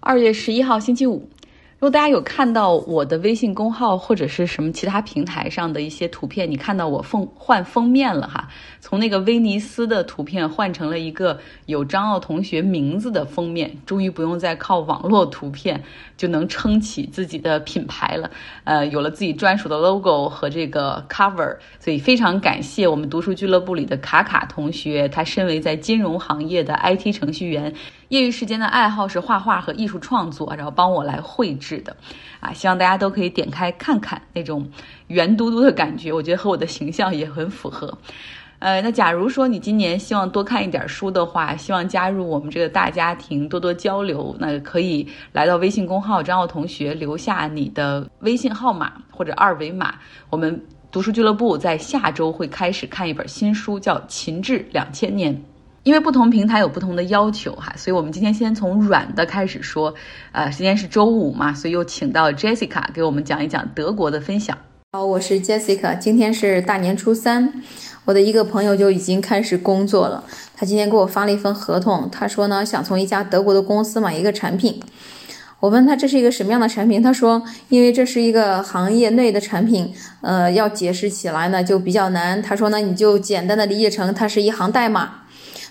二月十一号星期五。如果大家有看到我的微信公号或者是什么其他平台上的一些图片，你看到我封换封面了哈，从那个威尼斯的图片换成了一个有张奥同学名字的封面，终于不用再靠网络图片就能撑起自己的品牌了。呃，有了自己专属的 logo 和这个 cover，所以非常感谢我们读书俱乐部里的卡卡同学，他身为在金融行业的 IT 程序员。业余时间的爱好是画画和艺术创作，然后帮我来绘制的，啊，希望大家都可以点开看看那种圆嘟嘟的感觉，我觉得和我的形象也很符合。呃，那假如说你今年希望多看一点书的话，希望加入我们这个大家庭，多多交流，那可以来到微信公号张奥同学，留下你的微信号码或者二维码。我们读书俱乐部在下周会开始看一本新书，叫《秦志两千年》。因为不同平台有不同的要求哈，所以我们今天先从软的开始说。呃，今天是周五嘛，所以又请到 Jessica 给我们讲一讲德国的分享。好，我是 Jessica，今天是大年初三，我的一个朋友就已经开始工作了。他今天给我发了一份合同，他说呢想从一家德国的公司买一个产品。我问他这是一个什么样的产品，他说因为这是一个行业内的产品，呃，要解释起来呢就比较难。他说呢你就简单的理解成它是一行代码。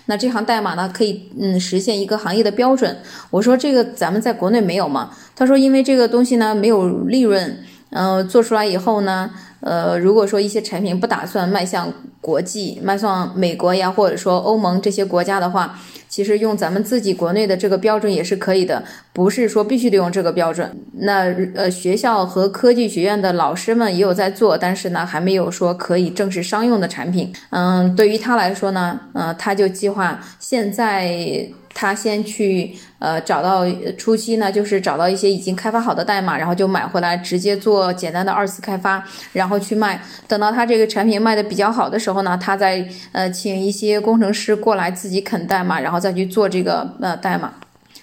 那这行代码呢，可以嗯实现一个行业的标准。我说这个咱们在国内没有吗？他说因为这个东西呢没有利润，嗯，做出来以后呢。呃，如果说一些产品不打算卖向国际，卖向美国呀，或者说欧盟这些国家的话，其实用咱们自己国内的这个标准也是可以的，不是说必须得用这个标准。那呃，学校和科技学院的老师们也有在做，但是呢，还没有说可以正式商用的产品。嗯，对于他来说呢，嗯，他就计划现在。他先去呃找到初期呢，就是找到一些已经开发好的代码，然后就买回来直接做简单的二次开发，然后去卖。等到他这个产品卖的比较好的时候呢，他再呃请一些工程师过来自己啃代码，然后再去做这个呃代码。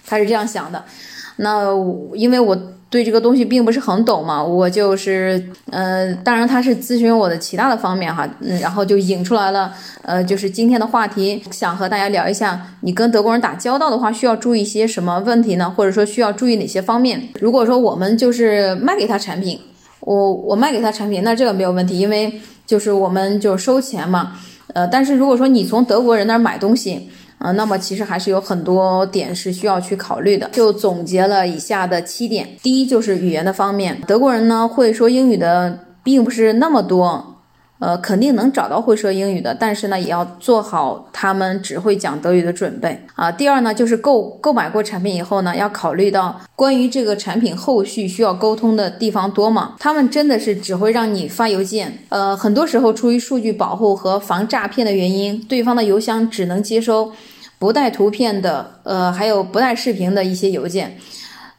他是这样想的。那因为我。对这个东西并不是很懂嘛，我就是，呃，当然他是咨询我的其他的方面哈，嗯，然后就引出来了，呃，就是今天的话题，想和大家聊一下，你跟德国人打交道的话，需要注意一些什么问题呢？或者说需要注意哪些方面？如果说我们就是卖给他产品，我我卖给他产品，那这个没有问题，因为就是我们就收钱嘛，呃，但是如果说你从德国人那儿买东西。啊，那么其实还是有很多点是需要去考虑的，就总结了以下的七点。第一就是语言的方面，德国人呢会说英语的并不是那么多。呃，肯定能找到会说英语的，但是呢，也要做好他们只会讲德语的准备啊。第二呢，就是购购买过产品以后呢，要考虑到关于这个产品后续需要沟通的地方多吗？他们真的是只会让你发邮件，呃，很多时候出于数据保护和防诈骗的原因，对方的邮箱只能接收不带图片的，呃，还有不带视频的一些邮件，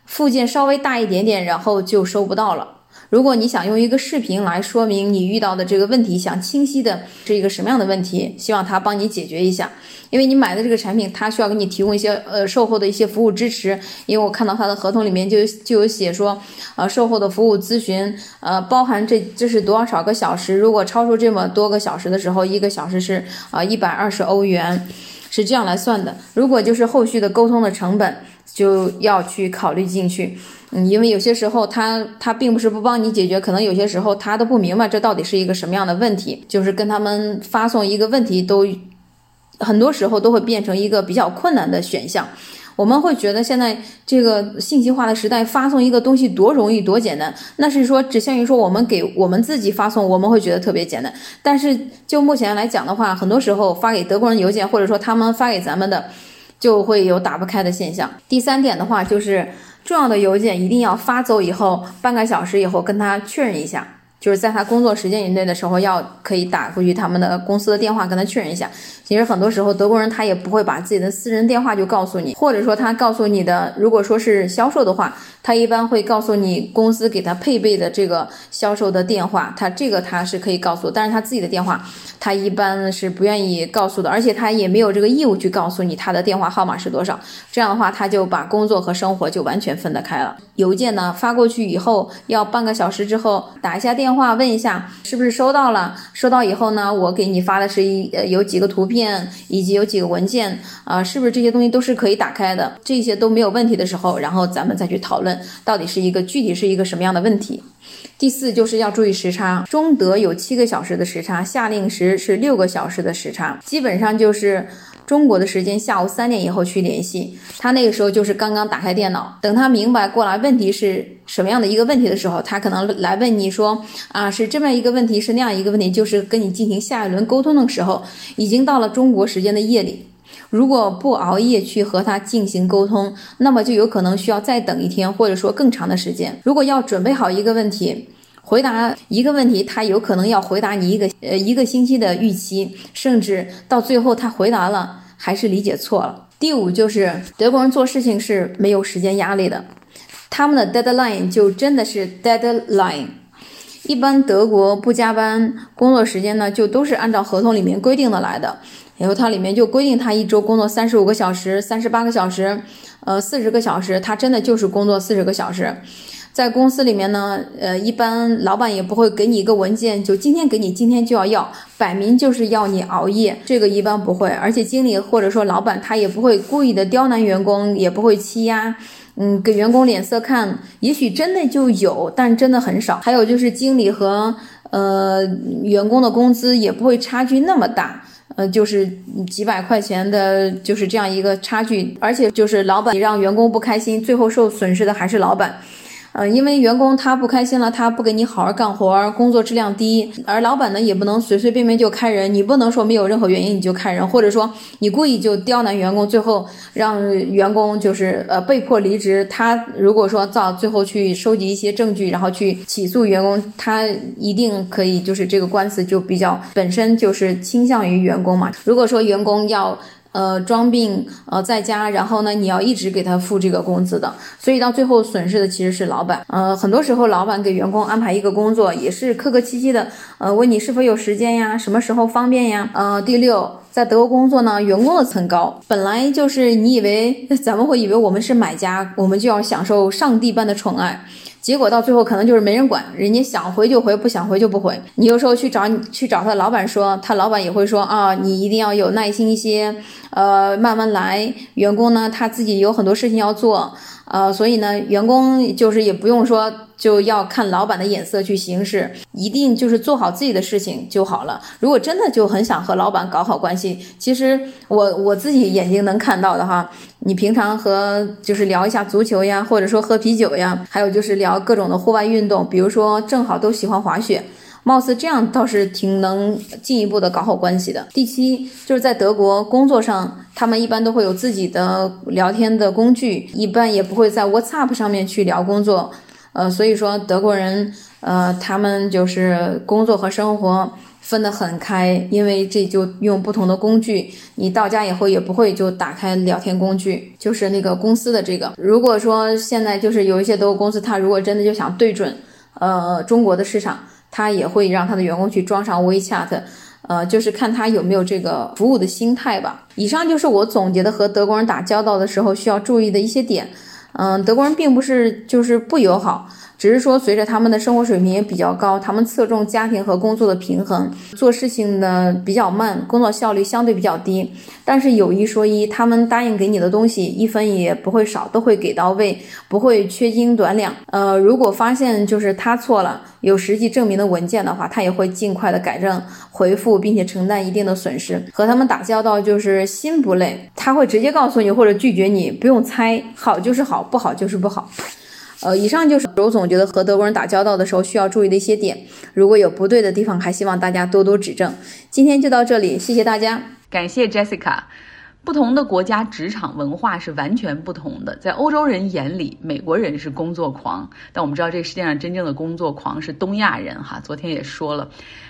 附件稍微大一点点，然后就收不到了。如果你想用一个视频来说明你遇到的这个问题，想清晰的是一个什么样的问题，希望他帮你解决一下。因为你买的这个产品，他需要给你提供一些呃售后的一些服务支持。因为我看到他的合同里面就就有写说，呃售后的服务咨询，呃包含这这是多少个小时，如果超出这么多个小时的时候，一个小时是啊一百二十欧元，是这样来算的。如果就是后续的沟通的成本，就要去考虑进去。嗯，因为有些时候他他并不是不帮你解决，可能有些时候他都不明白这到底是一个什么样的问题，就是跟他们发送一个问题都，很多时候都会变成一个比较困难的选项。我们会觉得现在这个信息化的时代，发送一个东西多容易多简单，那是说只限于说我们给我们自己发送，我们会觉得特别简单。但是就目前来讲的话，很多时候发给德国人邮件，或者说他们发给咱们的，就会有打不开的现象。第三点的话就是。重要的邮件一定要发走以后半个小时以后跟他确认一下。就是在他工作时间以内的时候，要可以打过去他们的公司的电话跟他确认一下。其实很多时候德国人他也不会把自己的私人电话就告诉你，或者说他告诉你的，如果说是销售的话，他一般会告诉你公司给他配备的这个销售的电话，他这个他是可以告诉，但是他自己的电话他一般是不愿意告诉的，而且他也没有这个义务去告诉你他的电话号码是多少。这样的话，他就把工作和生活就完全分得开了。邮件呢发过去以后，要半个小时之后打一下电。话问一下是不是收到了。收到以后呢，我给你发的是一呃有几个图片以及有几个文件啊，是不是这些东西都是可以打开的？这些都没有问题的时候，然后咱们再去讨论到底是一个具体是一个什么样的问题。第四就是要注意时差，中德有七个小时的时差，夏令时是六个小时的时差，基本上就是中国的时间下午三点以后去联系他，那个时候就是刚刚打开电脑，等他明白过来问题是什么样的一个问题的时候，他可能来问你说啊是这么一个问题，是那样一个问题，就是跟你进行下一轮沟通的时候，已经到了中国时间的夜里。如果不熬夜去和他进行沟通，那么就有可能需要再等一天，或者说更长的时间。如果要准备好一个问题，回答一个问题，他有可能要回答你一个呃一个星期的预期，甚至到最后他回答了还是理解错了。第五就是德国人做事情是没有时间压力的，他们的 deadline 就真的是 deadline。一般德国不加班，工作时间呢就都是按照合同里面规定的来的。然后它里面就规定他一周工作三十五个小时、三十八个小时，呃，四十个小时，他真的就是工作四十个小时。在公司里面呢，呃，一般老板也不会给你一个文件，就今天给你，今天就要要，摆明就是要你熬夜，这个一般不会。而且经理或者说老板他也不会故意的刁难员工，也不会欺压，嗯，给员工脸色看。也许真的就有，但真的很少。还有就是经理和呃员工的工资也不会差距那么大。呃，就是几百块钱的，就是这样一个差距，而且就是老板让员工不开心，最后受损失的还是老板。呃，因为员工他不开心了，他不给你好好干活，工作质量低，而老板呢也不能随随便便就开人，你不能说没有任何原因你就开人，或者说你故意就刁难员工，最后让员工就是呃被迫离职。他如果说到最后去收集一些证据，然后去起诉员工，他一定可以就是这个官司就比较本身就是倾向于员工嘛。如果说员工要。呃，装病呃在家，然后呢，你要一直给他付这个工资的，所以到最后损失的其实是老板。呃，很多时候老板给员工安排一个工作，也是客客气气的，呃，问你是否有时间呀，什么时候方便呀？呃，第六，在德国工作呢，员工的层高本来就是你以为 咱们会以为我们是买家，我们就要享受上帝般的宠爱。结果到最后可能就是没人管，人家想回就回，不想回就不回。你有时候去找你去找他老板说，他老板也会说啊，你一定要有耐心一些，呃，慢慢来。员工呢，他自己有很多事情要做。呃，所以呢，员工就是也不用说就要看老板的眼色去行事，一定就是做好自己的事情就好了。如果真的就很想和老板搞好关系，其实我我自己眼睛能看到的哈，你平常和就是聊一下足球呀，或者说喝啤酒呀，还有就是聊各种的户外运动，比如说正好都喜欢滑雪。貌似这样倒是挺能进一步的搞好关系的。第七，就是在德国工作上，他们一般都会有自己的聊天的工具，一般也不会在 WhatsApp 上面去聊工作。呃，所以说德国人，呃，他们就是工作和生活分得很开，因为这就用不同的工具。你到家以后也不会就打开聊天工具，就是那个公司的这个。如果说现在就是有一些德国公司，他如果真的就想对准呃中国的市场。他也会让他的员工去装上 WeChat，呃，就是看他有没有这个服务的心态吧。以上就是我总结的和德国人打交道的时候需要注意的一些点。嗯，德国人并不是就是不友好。只是说，随着他们的生活水平也比较高，他们侧重家庭和工作的平衡，做事情呢比较慢，工作效率相对比较低。但是有一说一，他们答应给你的东西一分也不会少，都会给到位，不会缺斤短两。呃，如果发现就是他错了，有实际证明的文件的话，他也会尽快的改正回复，并且承担一定的损失。和他们打交道就是心不累，他会直接告诉你或者拒绝你，不用猜，好就是好，不好就是不好。呃，以上就是我总觉得和德国人打交道的时候需要注意的一些点。如果有不对的地方，还希望大家多多指正。今天就到这里，谢谢大家，感谢 Jessica。不同的国家职场文化是完全不同的。在欧洲人眼里，美国人是工作狂，但我们知道这个世界上真正的工作狂是东亚人哈。昨天也说了。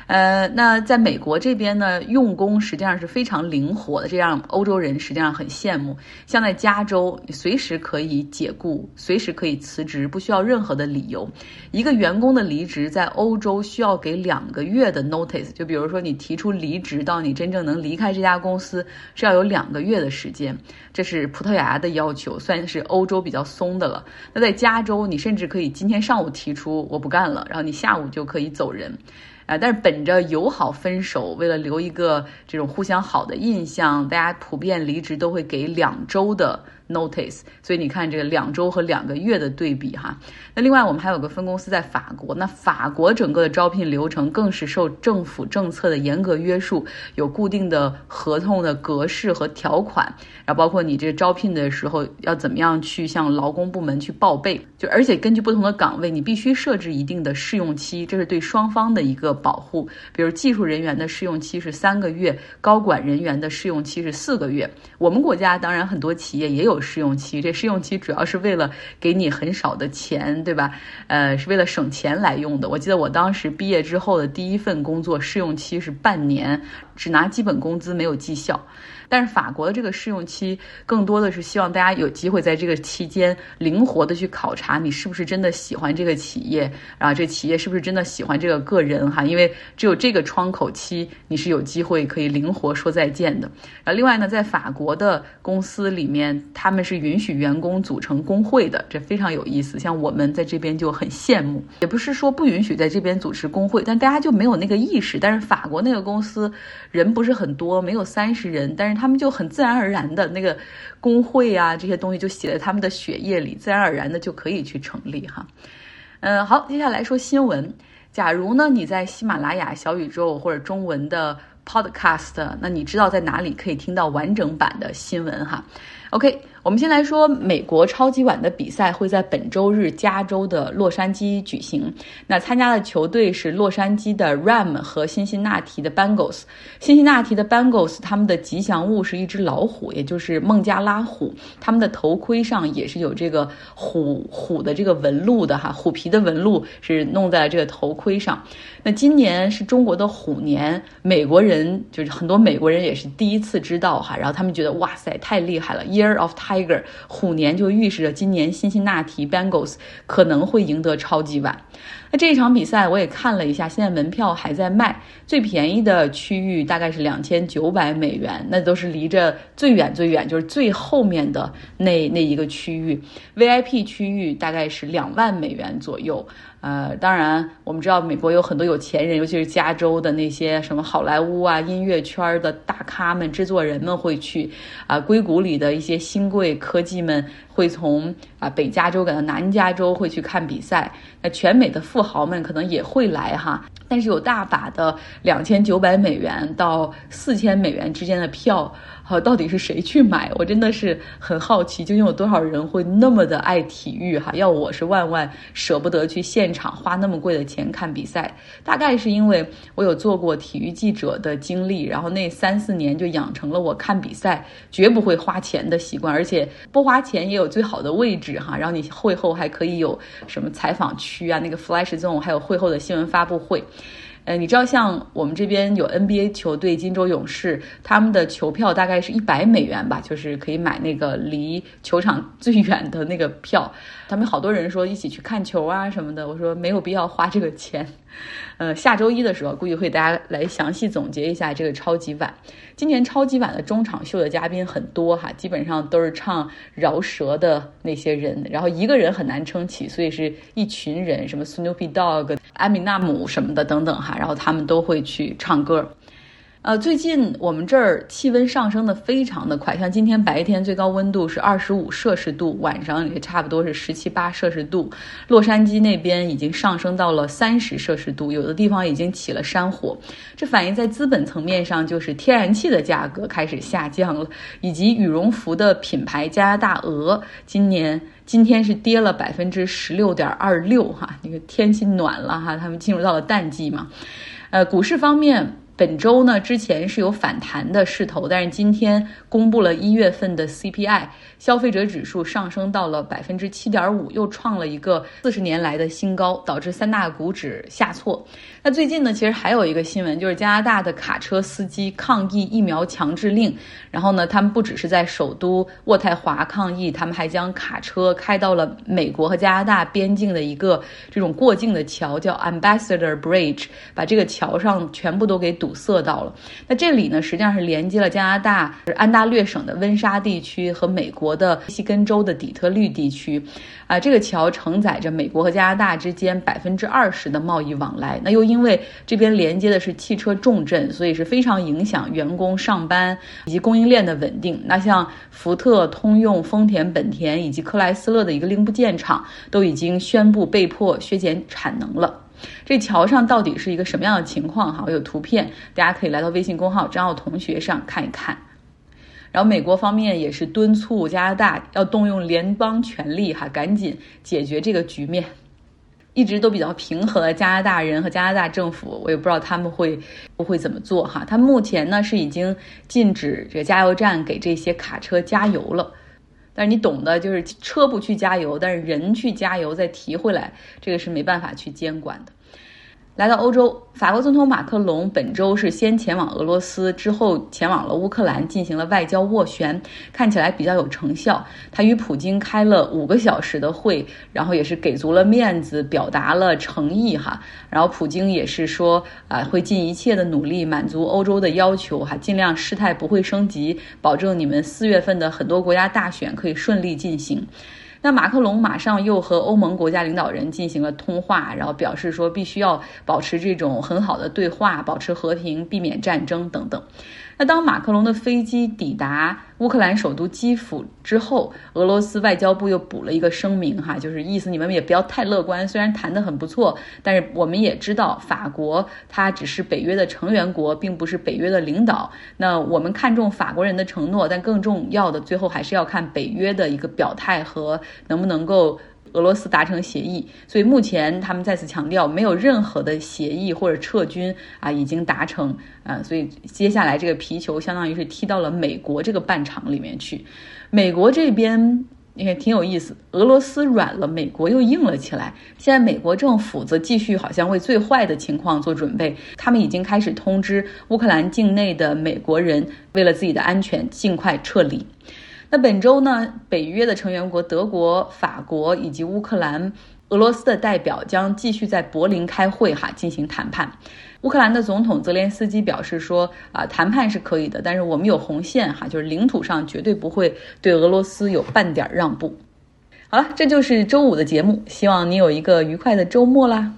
呃，那在美国这边呢，用工实际上是非常灵活的，这让欧洲人实际上很羡慕。像在加州，随时可以解雇，随时可以辞职，不需要任何的理由。一个员工的离职，在欧洲需要给两个月的 notice，就比如说你提出离职到你真正能离开这家公司，是要有两个月。的时间，这是葡萄牙的要求，算是欧洲比较松的了。那在加州，你甚至可以今天上午提出我不干了，然后你下午就可以走人。啊，但是本着友好分手，为了留一个这种互相好的印象，大家普遍离职都会给两周的。Notice，所以你看这个两周和两个月的对比哈。那另外我们还有个分公司在法国，那法国整个的招聘流程更是受政府政策的严格约束，有固定的合同的格式和条款，然后包括你这招聘的时候要怎么样去向劳工部门去报备，就而且根据不同的岗位，你必须设置一定的试用期，这是对双方的一个保护。比如技术人员的试用期是三个月，高管人员的试用期是四个月。我们国家当然很多企业也有。试用期，这试用期主要是为了给你很少的钱，对吧？呃，是为了省钱来用的。我记得我当时毕业之后的第一份工作试用期是半年，只拿基本工资，没有绩效。但是法国的这个试用期更多的是希望大家有机会在这个期间灵活的去考察你是不是真的喜欢这个企业，然后这企业是不是真的喜欢这个个人哈，因为只有这个窗口期你是有机会可以灵活说再见的。然后另外呢，在法国的公司里面，他们是允许员工组成工会的，这非常有意思。像我们在这边就很羡慕，也不是说不允许在这边组织工会，但大家就没有那个意识。但是法国那个公司人不是很多，没有三十人，但是。他们就很自然而然的那个工会啊，这些东西就写在他们的血液里，自然而然的就可以去成立哈。嗯，好，接下来说新闻。假如呢你在喜马拉雅、小宇宙或者中文的 Podcast，那你知道在哪里可以听到完整版的新闻哈？OK。我们先来说美国超级碗的比赛会在本周日加州的洛杉矶举行。那参加的球队是洛杉矶的 Ram 和辛辛那提的 Bengals。辛辛那提的 Bengals 他们的吉祥物是一只老虎，也就是孟加拉虎。他们的头盔上也是有这个虎虎的这个纹路的哈，虎皮的纹路是弄在了这个头盔上。那今年是中国的虎年，美国人人就是很多美国人也是第一次知道哈，然后他们觉得哇塞太厉害了，Year of Time。Tiger 虎年就预示着今年辛辛那提 Bengals 可能会赢得超级碗。这一场比赛我也看了一下，现在门票还在卖，最便宜的区域大概是两千九百美元，那都是离着最远最远，就是最后面的那那一个区域。VIP 区域大概是两万美元左右。呃，当然，我们知道美国有很多有钱人，尤其是加州的那些什么好莱坞啊、音乐圈的大咖们、制作人们会去啊，硅谷里的一些新贵科技们会从啊北加州赶到南加州会去看比赛。那全美的富豪们可能也会来哈，但是有大把的两千九百美元到四千美元之间的票。好，到底是谁去买？我真的是很好奇，究竟有多少人会那么的爱体育？哈，要我是万万舍不得去现场花那么贵的钱看比赛。大概是因为我有做过体育记者的经历，然后那三四年就养成了我看比赛绝不会花钱的习惯，而且不花钱也有最好的位置哈。然后你会后还可以有什么采访区啊，那个 Flash Zone，还有会后的新闻发布会。呃，你知道像我们这边有 NBA 球队金州勇士，他们的球票大概是一百美元吧，就是可以买那个离球场最 远的那个票。他们好多人说一起去看球啊什么的，我说没有必要花这个钱。呃，下周一的时候估计会大家来详细总结一下这个超级碗。今年超级碗的中场秀的嘉宾很多哈，基本上都是唱饶舌的那些人，然后一个人很难撑起，所以是一群人，什么 Snoopy Dog、艾米纳姆什么的等等哈，然后他们都会去唱歌。呃，最近我们这儿气温上升的非常的快，像今天白天最高温度是二十五摄氏度，晚上也差不多是十七八摄氏度。洛杉矶那边已经上升到了三十摄氏度，有的地方已经起了山火。这反映在资本层面上，就是天然气的价格开始下降了，以及羽绒服的品牌加拿大鹅今年今天是跌了百分之十六点二六哈，那个天气暖了哈，他们进入到了淡季嘛。呃，股市方面。本周呢，之前是有反弹的势头，但是今天公布了一月份的 CPI，消费者指数上升到了百分之七点五，又创了一个四十年来的新高，导致三大股指下挫。那最近呢，其实还有一个新闻，就是加拿大的卡车司机抗议疫苗强制令，然后呢，他们不只是在首都渥太华抗议，他们还将卡车开到了美国和加拿大边境的一个这种过境的桥，叫 Ambassador Bridge，把这个桥上全部都给堵。堵塞到了。那这里呢，实际上是连接了加拿大安大略省的温莎地区和美国的密西根州的底特律地区。啊，这个桥承载着美国和加拿大之间百分之二十的贸易往来。那又因为这边连接的是汽车重镇，所以是非常影响员工上班以及供应链的稳定。那像福特、通用、丰田、本田以及克莱斯勒的一个零部件厂都已经宣布被迫削减产能了。这桥上到底是一个什么样的情况？哈，我有图片，大家可以来到微信公号张奥同学上看一看。然后美国方面也是敦促加拿大要动用联邦权力，哈，赶紧解决这个局面。一直都比较平和的加拿大人和加拿大政府，我也不知道他们会不会怎么做哈。他目前呢是已经禁止这个加油站给这些卡车加油了，但是你懂的，就是车不去加油，但是人去加油再提回来，这个是没办法去监管的。来到欧洲，法国总统马克龙本周是先前往俄罗斯，之后前往了乌克兰，进行了外交斡旋，看起来比较有成效。他与普京开了五个小时的会，然后也是给足了面子，表达了诚意哈。然后普京也是说啊，会尽一切的努力满足欧洲的要求哈，尽量事态不会升级，保证你们四月份的很多国家大选可以顺利进行。那马克龙马上又和欧盟国家领导人进行了通话，然后表示说必须要保持这种很好的对话，保持和平，避免战争等等。那当马克龙的飞机抵达乌克兰首都基辅之后，俄罗斯外交部又补了一个声明，哈，就是意思你们也不要太乐观。虽然谈得很不错，但是我们也知道法国它只是北约的成员国，并不是北约的领导。那我们看重法国人的承诺，但更重要的最后还是要看北约的一个表态和能不能够。俄罗斯达成协议，所以目前他们再次强调，没有任何的协议或者撤军啊已经达成啊，所以接下来这个皮球相当于是踢到了美国这个半场里面去。美国这边也挺有意思，俄罗斯软了，美国又硬了起来。现在美国政府则继续好像为最坏的情况做准备，他们已经开始通知乌克兰境内的美国人，为了自己的安全尽快撤离。那本周呢，北约的成员国德国、法国以及乌克兰、俄罗斯的代表将继续在柏林开会，哈，进行谈判。乌克兰的总统泽连斯基表示说，啊，谈判是可以的，但是我们有红线，哈，就是领土上绝对不会对俄罗斯有半点让步。好了，这就是周五的节目，希望你有一个愉快的周末啦。